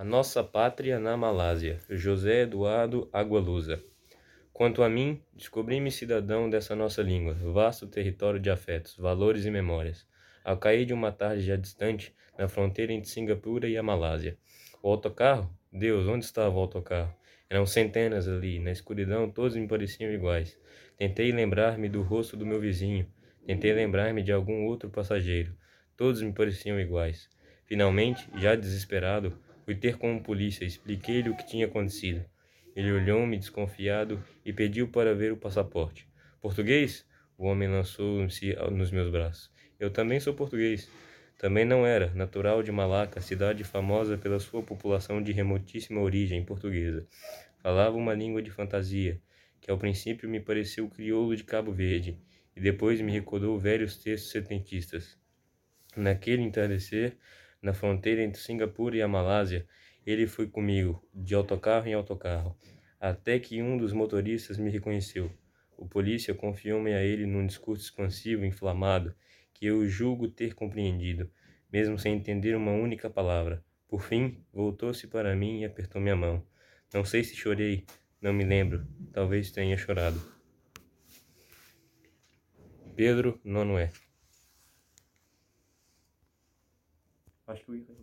A nossa pátria na Malásia, José Eduardo Agualusa. Quanto a mim, descobri-me cidadão dessa nossa língua, vasto território de afetos, valores e memórias. Ao cair de uma tarde já distante, na fronteira entre Singapura e a Malásia. O autocarro? Deus, onde estava o autocarro? Eram centenas ali, na escuridão todos me pareciam iguais. Tentei lembrar-me do rosto do meu vizinho, tentei lembrar-me de algum outro passageiro. Todos me pareciam iguais. Finalmente, já desesperado, Fui ter com o polícia, expliquei-lhe o que tinha acontecido. Ele olhou-me desconfiado e pediu para ver o passaporte. Português? O homem lançou-se nos meus braços. Eu também sou português. Também não era, natural de Malaca, cidade famosa pela sua população de remotíssima origem portuguesa. Falava uma língua de fantasia, que ao princípio me pareceu crioulo de Cabo Verde, e depois me recordou velhos textos setentistas. Naquele entardecer, na fronteira entre Singapura e a Malásia, ele foi comigo, de autocarro em autocarro, até que um dos motoristas me reconheceu. O polícia confiou-me a ele num discurso expansivo, inflamado, que eu julgo ter compreendido, mesmo sem entender uma única palavra. Por fim, voltou-se para mim e apertou minha mão. Não sei se chorei, não me lembro, talvez tenha chorado. Pedro Nonoé Acho que o